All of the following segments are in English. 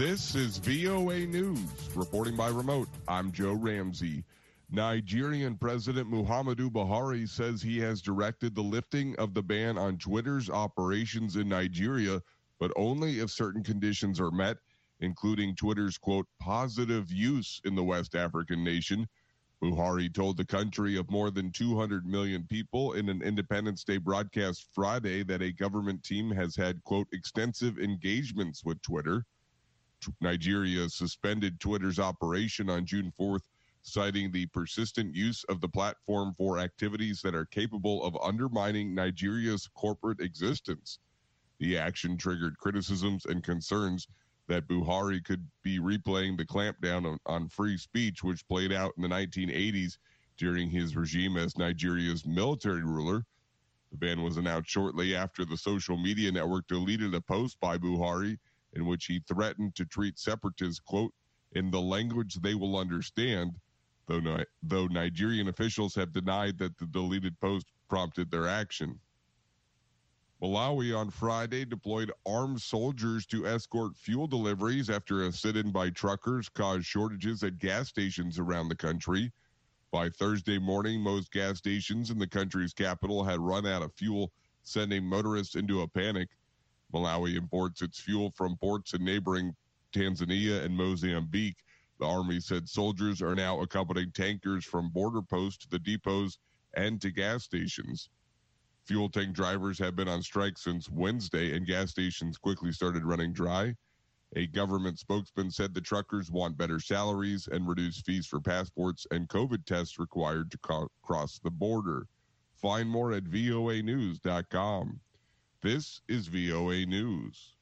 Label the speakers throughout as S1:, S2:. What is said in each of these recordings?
S1: This is VOA News. Reporting by remote, I'm Joe Ramsey. Nigerian President Muhammadu Buhari says he has directed the lifting of the ban on Twitter's operations in Nigeria, but only if certain conditions are met, including Twitter's quote, positive use in the West African nation. Buhari told the country of more than 200 million people in an Independence Day broadcast Friday that a government team has had, quote, extensive engagements with Twitter. Nigeria suspended Twitter's operation on June 4th, citing the persistent use of the platform for activities that are capable of undermining Nigeria's corporate existence. The action triggered criticisms and concerns that Buhari could be replaying the clampdown on, on, free speech, which played out in the 1980s during his regime as Nigeria's military ruler. The ban was announced shortly after the social media network deleted a post by Buhari in which he threatened to treat separatists, quote, in the language they will understand, though, though Nigerian officials have denied that the deleted post prompted their action. Malawi on Friday deployed armed soldiers to escort fuel deliveries after a sit in by truckers caused shortages at gas stations around the country. By Thursday morning, most gas stations in the country's capital had run out of fuel, sending motorists into a panic. Malawi imports its fuel from ports in neighboring Tanzania and Mozambique. The Army said soldiers are now accompanying tankers from border posts to the depots and to gas stations. Fuel tank drivers have been on strike since Wednesday, and gas stations quickly started running dry. A government spokesman said the truckers want better salaries and reduced fees for passports and COVID tests required to co- cross the border. Find more at voanews.com. This is VOA News.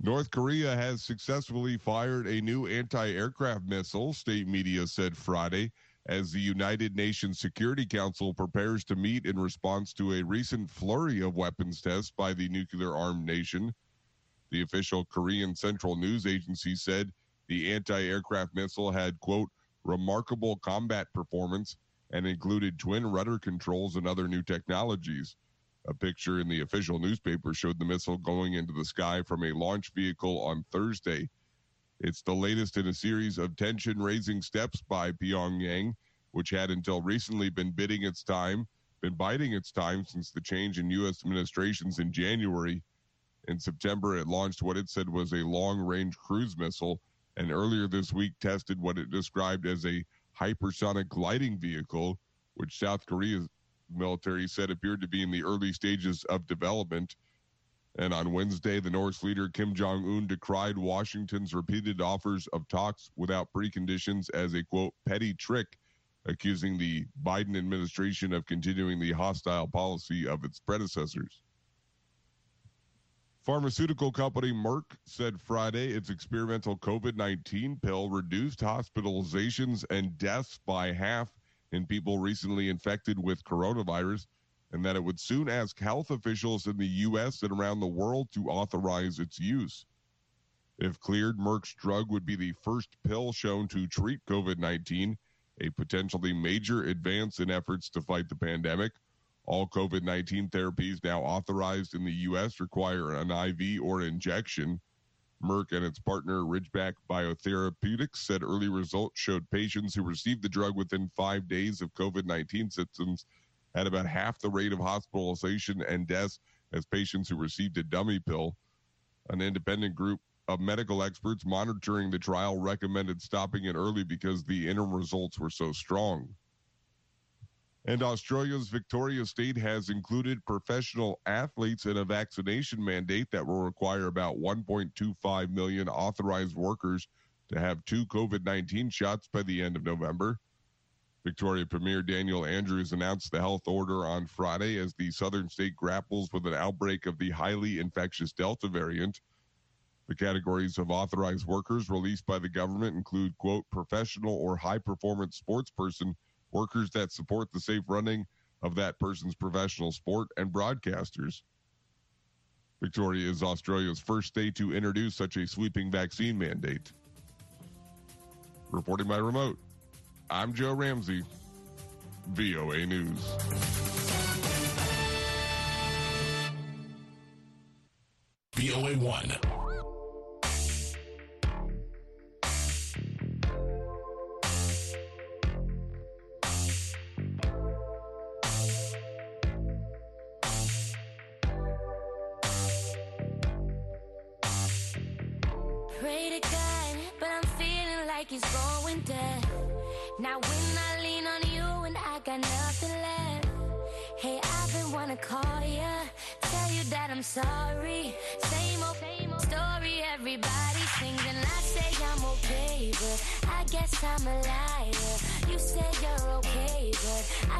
S1: North Korea has successfully fired a new anti aircraft missile, state media said Friday as the United Nations Security Council prepares to meet in response to a recent flurry of weapons tests by the nuclear armed nation. The official Korean Central News Agency said the anti aircraft missile had, quote, remarkable combat performance and included twin rudder controls and other new technologies. A picture in the official newspaper showed the missile going into the sky from a launch vehicle on Thursday. It's the latest in a series of tension raising steps by Pyongyang, which had until recently been bidding its time, been biding its time since the change in U.S. administrations in January. In September, it launched what it said was a long range cruise missile, and earlier this week tested what it described as a hypersonic gliding vehicle, which South Korea's military said appeared to be in the early stages of development. And on Wednesday, the North's leader Kim Jong un decried Washington's repeated offers of talks without preconditions as a quote, petty trick, accusing the Biden administration of continuing the hostile policy of its predecessors. Pharmaceutical company Merck said Friday its experimental COVID 19 pill reduced hospitalizations and deaths by half in people recently infected with coronavirus and that it would soon ask health officials in the U.S. and around the world to authorize its use. If cleared, Merck's drug would be the first pill shown to treat COVID 19, a potentially major advance in efforts to fight the pandemic. All COVID 19 therapies now authorized in the U.S. require an IV or injection. Merck and its partner Ridgeback Biotherapeutics said early results showed patients who received the drug within five days of COVID 19 symptoms had about half the rate of hospitalization and deaths as patients who received a dummy pill. An independent group of medical experts monitoring the trial recommended stopping it early because the interim results were so strong. And Australia's Victoria State has included professional athletes in a vaccination mandate that will require about 1.25 million authorized workers to have two COVID 19 shots by the end of November. Victoria Premier Daniel Andrews announced the health order on Friday as the southern state grapples with an outbreak of the highly infectious Delta variant. The categories of authorized workers released by the government include, quote, professional or high performance sports person, workers that support the safe running of that person's professional sport, and broadcasters. Victoria is Australia's first state to introduce such a sweeping vaccine mandate. Reporting by remote. I'm Joe Ramsey, VOA News.
S2: VOA 1.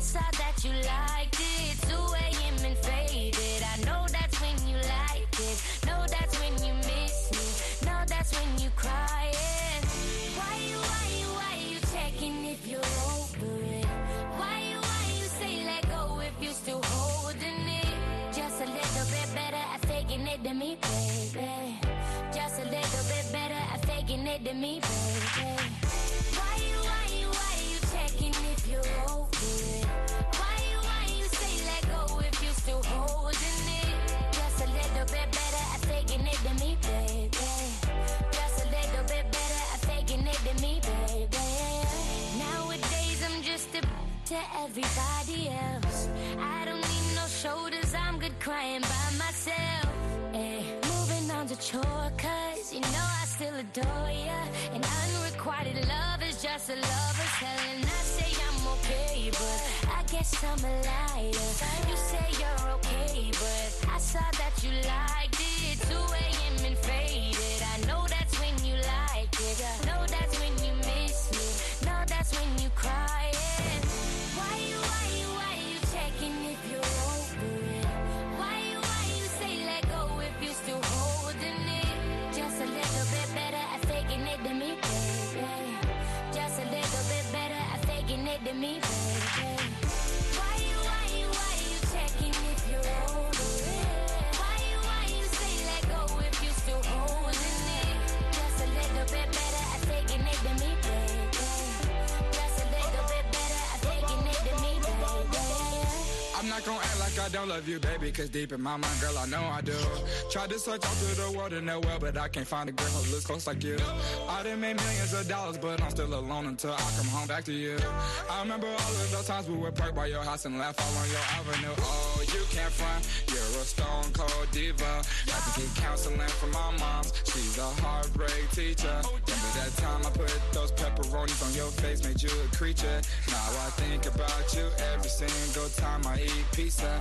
S2: I saw that you liked to everybody else. I don't need no shoulders, I'm good crying by myself. Eh, moving on to chore, cause you know I still adore ya. And unrequited love is just a lover's hell. And I say I'm okay, but I guess I'm a liar. You say you're okay, but I saw that you liked it. 2 a.m. and faded. I know that's when you like it. Know that's when
S3: don't love you, baby, cause deep in my mind, girl, I know I do. Tried to search all through the world that well, but I can't find a girl who looks close like you. I done made millions of dollars, but I'm still alone until I come home back to you. I remember all of those times we would park by your house and laugh all on your avenue. Oh, you can't front, you're a stone cold diva. Had to get counseling from my mom, she's a heartbreak teacher. Remember that time I put those pepperonis on your face, made you a creature. Now I think about you every single time I eat pizza.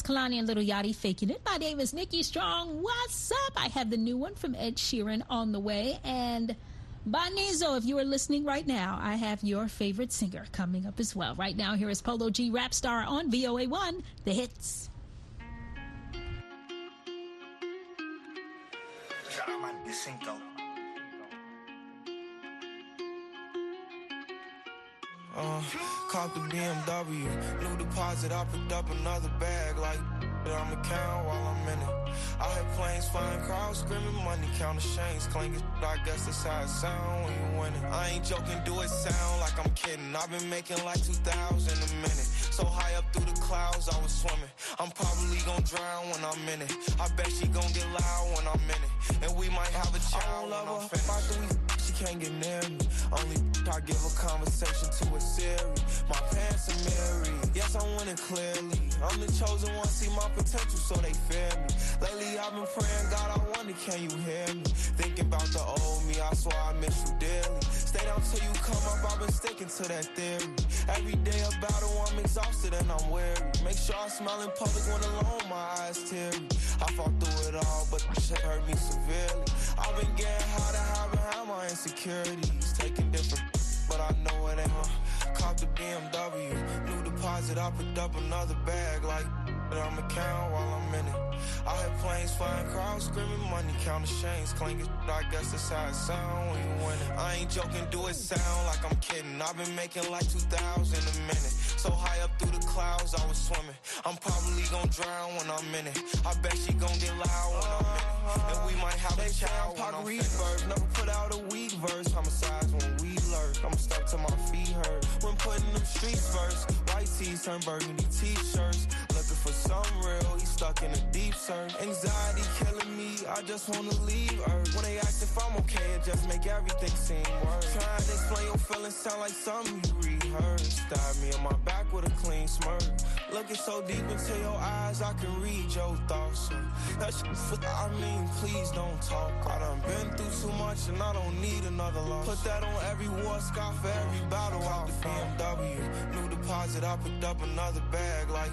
S4: Kehlani, and Lil Yachty faking it. My name is Nikki Strong. What's up? I have the new one from Ed Sheeran on the way. And Bonizo, if you are listening right now, I have your favorite singer coming up as well. Right now, here is Polo G Rap Star on VOA1, the hits.
S5: Uh, caught the BMW, new deposit, I picked up another bag like that I'ma count while I'm in it. I hear planes flying, crowds screaming, money counting chains clinking. I guess that's how it sound when you winning. I ain't joking, do it sound like I'm kidding. I've been making like 2,000 a minute. So high up through the clouds, I was swimming. I'm probably gonna drown when I'm in it. I bet she gonna get loud when I'm in it. And we might have a child when I'm finished. After we she can't get near me. Only I give a conversation to a Siri. My pants are mirrored. Yes, I'm winning clearly. I'm the chosen one, see my potential, so they fear me. Lately, I've been praying, God, I wonder, can you hear me? Thinking about the old me, I swear I miss you dearly. Stay down till you come up, I've been sticking to that theory. Every day a battle, I'm exhausted and I'm weary. Make sure I smile in public when alone, my eyes teary. I fought through it all, but the shit hurt me severely. I've been getting high to hide behind my insecurities. Taking different, but I know it ain't her. Cop the BMW. New deposit, I picked up another bag like I'ma count while I'm in it. I hear planes flying, crowds screaming, money counting chains clinking. I guess that's how it sound when you win. I ain't joking, do it sound like I'm kidding. I've been making like 2,000 a minute. So high up through the clouds, I was swimming. I'm probably gonna drown when I'm in it. I bet she gonna get loud when I'm in it. And we might have a child. Park reverse, never put out a weak verse. Homicides when we lurk. I'm stuck to my feet hurt. When putting them streets first, white tees turn burgundy t-shirts. Looking for some real, stuck in a deep search. Anxiety killing me, I just wanna leave Earth. When they ask if I'm okay, it just make everything seem worse. Trying to explain your feelings sound like something you rehearsed. Stab me in my back with a clean smirk. Looking so deep into your eyes, I can read your thoughts. So that shit, I mean, please don't talk. I done been through too much and I don't need another loss. Put that on every war scar for every battle. Out the BMW, new deposit, I picked up another bag like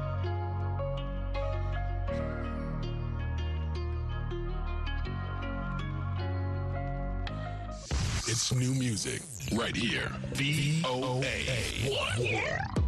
S6: It's new music right here. VOA 1.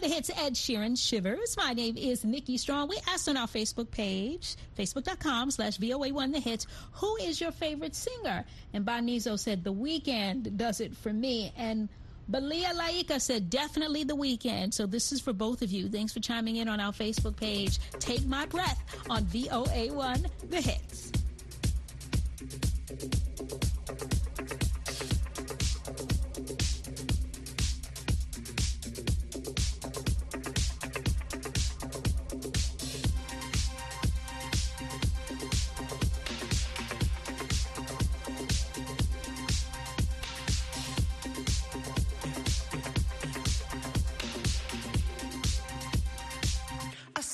S7: the
S4: hits Ed Sheeran Shivers. My name is Nikki Strong. We asked on our Facebook page, facebook.com slash VOA1 The Hits, who is your favorite singer? And Bonizo said, The Weeknd does it for me. And Balia Laika said, definitely the Weeknd. So this is for both of you. Thanks for chiming in on our Facebook page. Take my breath on VOA1 The Hits.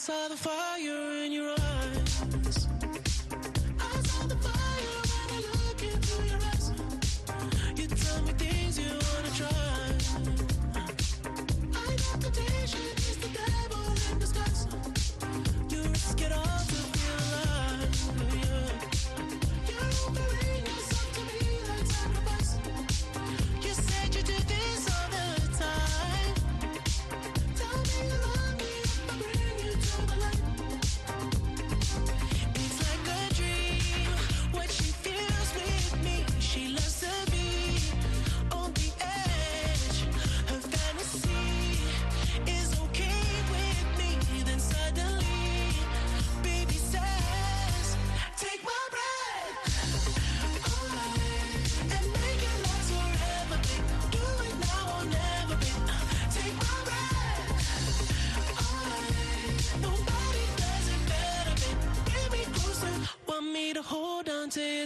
S7: saw the fire.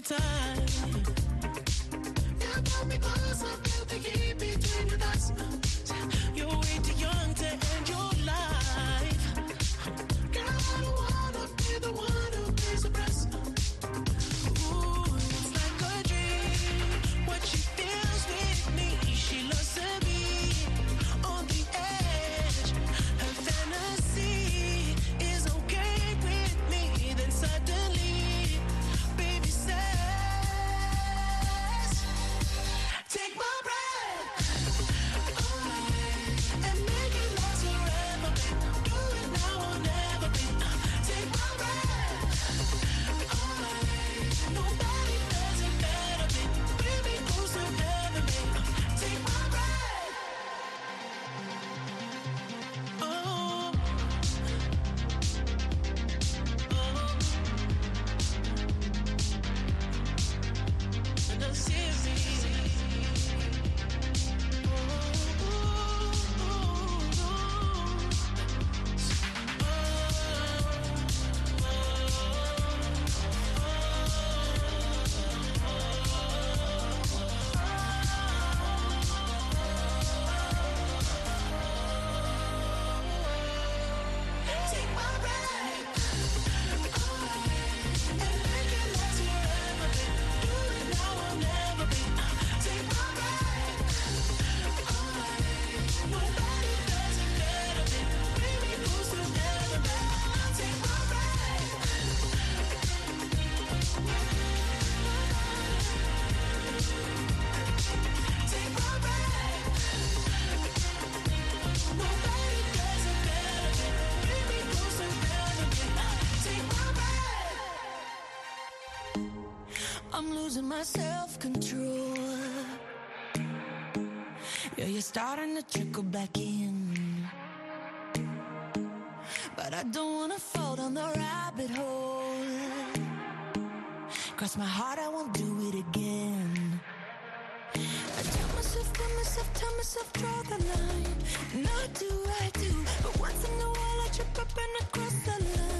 S7: time. rabbit hole. Cross my heart, I won't do it again. I tell myself, tell myself, tell myself, draw the line. Not do I do, but once in a while I trip up and I cross the line.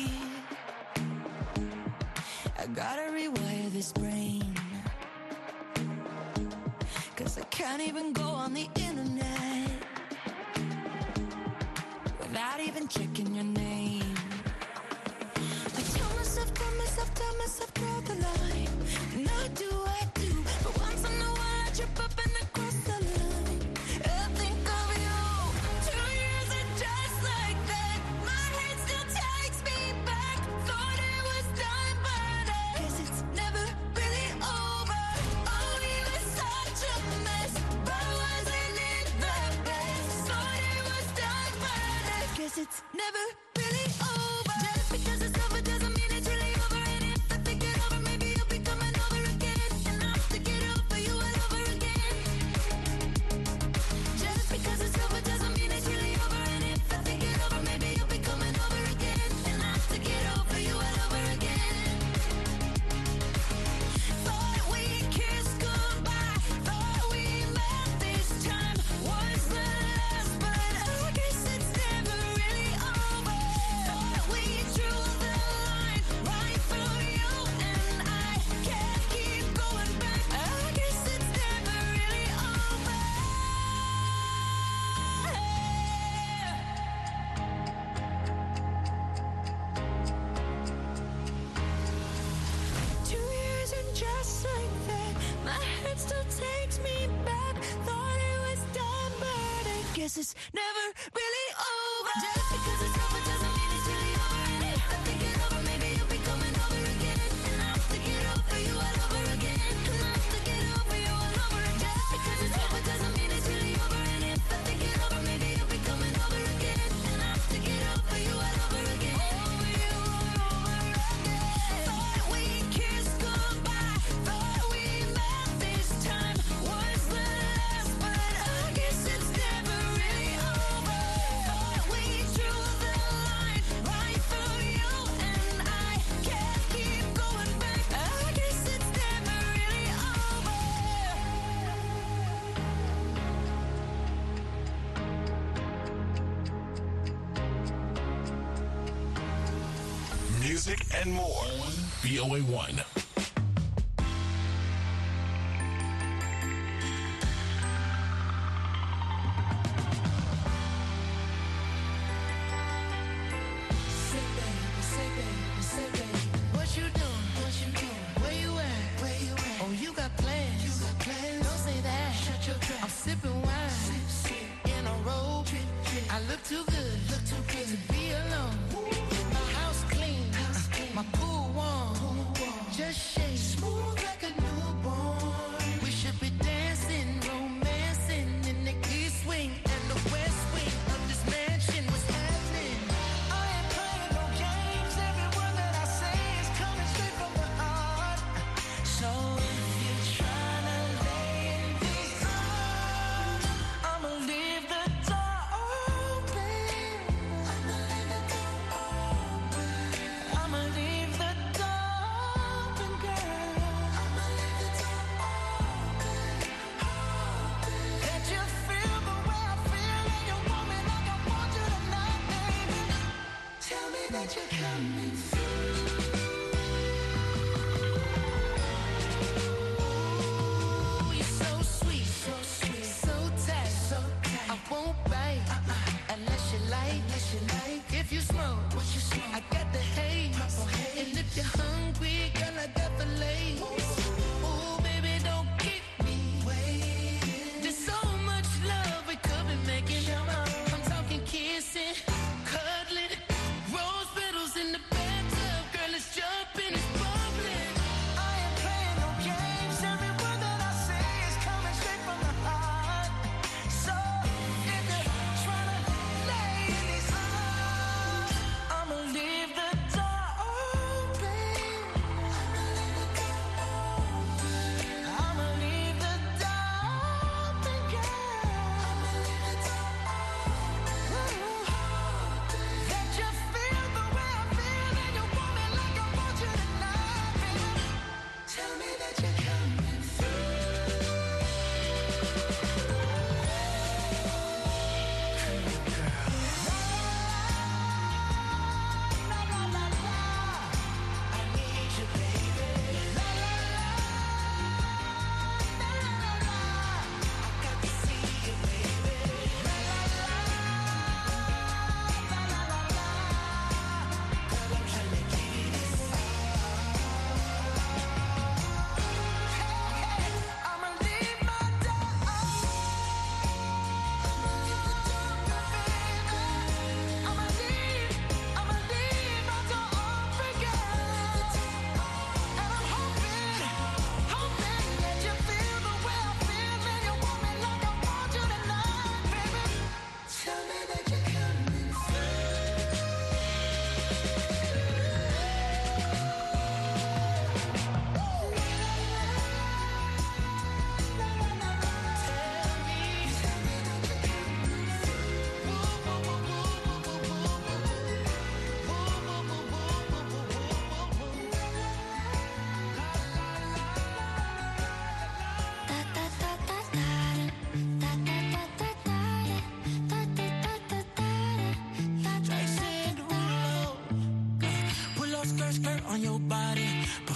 S7: the
S8: internet without even checking never never
S9: music, and more
S8: on VOA1.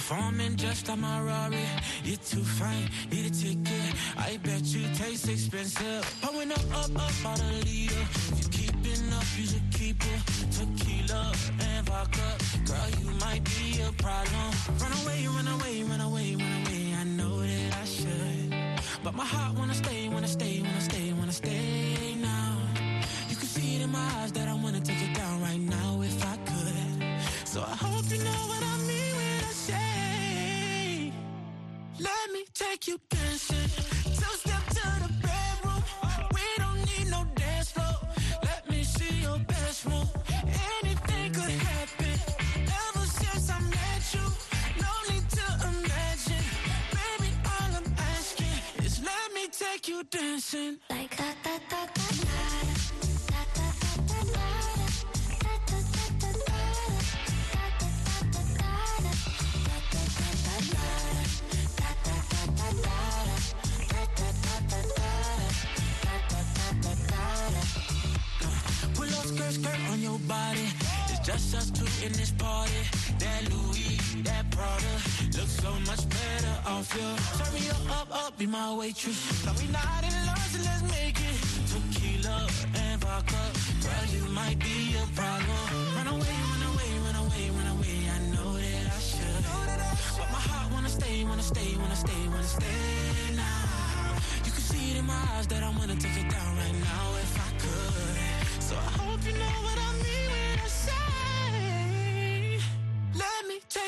S6: Performing just like my Rari. You're too fine, need a ticket. I bet you taste expensive. Pouring up, up, up out a leader. If you keeping up, you should keep it. Tequila and vodka. Girl, you might be a problem. Run away, run away, run away, run away. I know that I should. But my heart dancing
S2: like da da da da da.
S6: Skirt, skirt on your body. It's just us two in this party that Louis, that Prada, looks so much better off you. Turn me up, up, up, be my waitress. No, we not in love, so let's make it. Tequila and vodka, girl, you might be a problem. Run away, run away, run away, run away. I know that I should, but my heart wanna stay, wanna stay, wanna stay, wanna stay now. You can see it in my eyes that I wanna take it down right now if I could. So I hope you know what I mean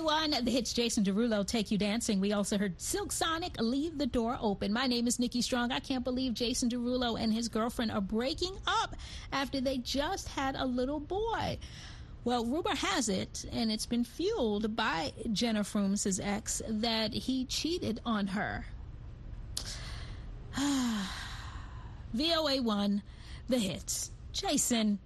S6: One the
S4: hits Jason Derulo, Take You Dancing. We also heard Silk Sonic, Leave the Door Open. My name is Nikki Strong. I can't believe Jason Derulo and his girlfriend are breaking up after they just had a little boy. Well, rumor has it, and it's been fueled by Jena Frumes, ex, that he cheated on her. VOA1, the hits. Jason